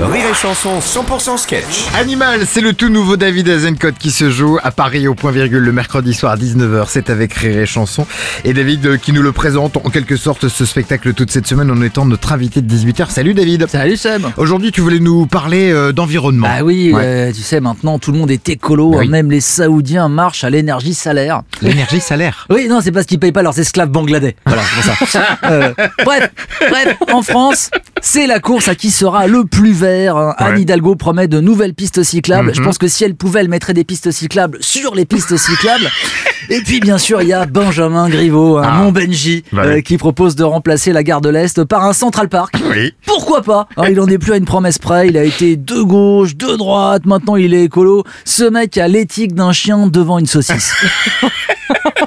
Rire et Chanson 100% sketch. Animal, c'est le tout nouveau David Azencott qui se joue à Paris au point virgule le mercredi soir à 19h. C'est avec Rire et Chanson. Et David euh, qui nous le présente en quelque sorte ce spectacle toute cette semaine en étant notre invité de 18h. Salut David. Salut Seb Aujourd'hui, tu voulais nous parler euh, d'environnement. Bah oui, Ouais. euh, tu sais, maintenant tout le monde est écolo, Bah oui. même les Saoudiens marchent à l'énergie salaire. L'énergie salaire. Oui, non, c'est parce qu'ils payent pas leurs esclaves bangladais. Voilà, c'est pour ça. Euh, bref, bref, en France, c'est la course à qui sera le plus vert. hein. Anne. Hidalgo promet de nouvelles pistes cyclables. Je Mhm. pense que si elle pouvait, elle mettrait des pistes cyclables sur les pistes cyclables. Et puis, bien sûr, il y a Benjamin Griveaux, un Ah. mon Benji, Bah euh, qui propose de remplacer la gare de l'Est par un Central Park. Oui. Pourquoi pas? Hein, Il en est plus à une promesse près. Il a été de gauche, de droite. Maintenant, il est écolo. Ce mec a l'éthique d'un chien devant une saucisse.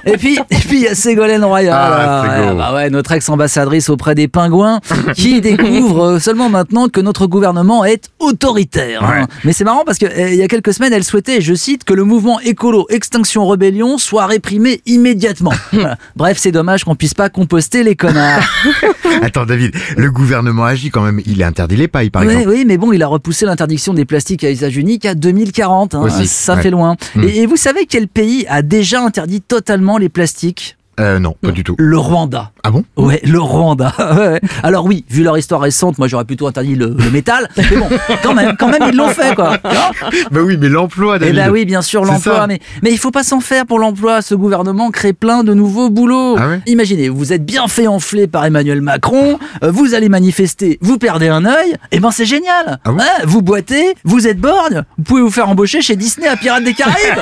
et puis, et puis il y a Ségolène Royal, Ah, Ségo. bah ouais, notre ex-ambassadrice auprès des pingouins, qui découvre euh, seulement maintenant que notre gouvernement est autoritaire. hein. Mais c'est marrant parce que euh, y a quelques semaines, elle souhaitait, je cite, que le mouvement écolo Extinction Rebellion soit réprimé immédiatement. Voilà. Bref, c'est dommage qu'on puisse pas composter les connards. Attends David, le gouvernement agit quand même. Il interdit les pailles par exemple. oui, mais bon, il a repoussé l'interdiction des plastiques à usage unique à 2040. hein. Aussi, Ça fait loin. Hmm. Et, et vous savez quel pays a déjà interdit totalement les plastiques Euh, non, pas du tout. Le Rwanda. Ah bon? Ouais, le Rwanda. Ouais. Alors oui, vu leur histoire récente, moi j'aurais plutôt interdit le, le métal. Mais bon, quand même, quand même, ils l'ont fait, quoi. Bah oui, mais l'emploi Eh ben oui, bien sûr, l'emploi. Mais, mais il faut pas s'en faire pour l'emploi. Ce gouvernement crée plein de nouveaux boulots. Ah ouais? Imaginez, vous êtes bien fait enfler par Emmanuel Macron, euh, vous allez manifester, vous perdez un œil, et ben c'est génial. Ah bon? Hein, vous boitez, vous êtes borgne, vous pouvez vous faire embaucher chez Disney à Pirates des Caraïbes.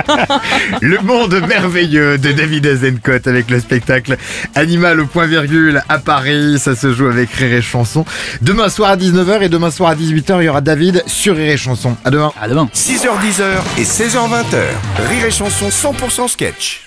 Le monde merveilleux de David Avec le spectacle Animal au point virgule à Paris. Ça se joue avec Rire et Chanson. Demain soir à 19h et demain soir à 18h, il y aura David sur Rire et Chanson. À demain. à demain. 6h10 et 16h20. Rire et Chanson 100% sketch.